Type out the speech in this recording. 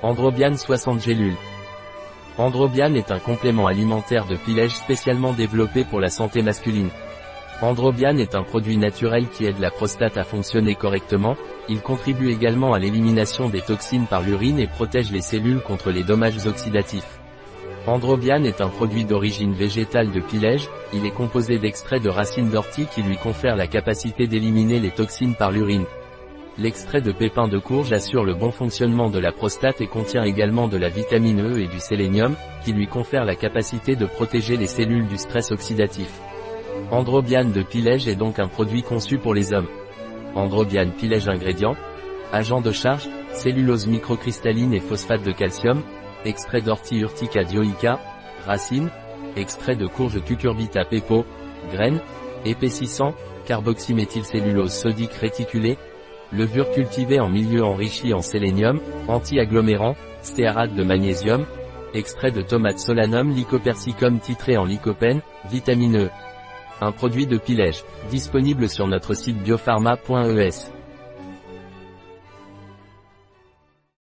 Androbian 60 gélules. Androbian est un complément alimentaire de pilège spécialement développé pour la santé masculine. Androbian est un produit naturel qui aide la prostate à fonctionner correctement, il contribue également à l'élimination des toxines par l'urine et protège les cellules contre les dommages oxydatifs. Androbian est un produit d'origine végétale de pilège, il est composé d'extraits de racines d'ortie qui lui confèrent la capacité d'éliminer les toxines par l'urine. L'extrait de pépins de courge assure le bon fonctionnement de la prostate et contient également de la vitamine E et du sélénium, qui lui confèrent la capacité de protéger les cellules du stress oxydatif. Androbian de Pilège est donc un produit conçu pour les hommes. Androbian Pilège ingrédients Agent de charge, cellulose microcristalline et phosphate de calcium, extrait d'ortie urtica dioica, racines, extrait de courge cucurbita pepo, graines, épaississant, carboxyméthylcellulose sodique réticulée, levure cultivée en milieu enrichi en sélénium, anti-agglomérant, stéarate de magnésium, extrait de tomate solanum lycopersicum titré en lycopène, vitamine E. Un produit de pilège, disponible sur notre site biopharma.es.